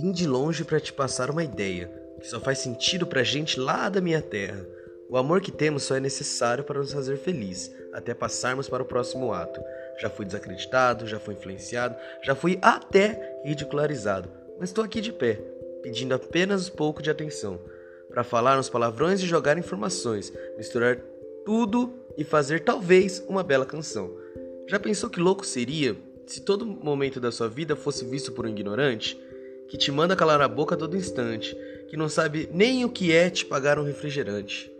Vim de longe para te passar uma ideia que só faz sentido pra gente lá da minha terra. O amor que temos só é necessário para nos fazer feliz, até passarmos para o próximo ato. Já fui desacreditado, já fui influenciado, já fui até ridicularizado, mas estou aqui de pé, pedindo apenas um pouco de atenção, para falar nos palavrões e jogar informações, misturar tudo e fazer talvez uma bela canção. Já pensou que louco seria se todo momento da sua vida fosse visto por um ignorante? Que te manda calar a boca a todo instante, que não sabe nem o que é te pagar um refrigerante.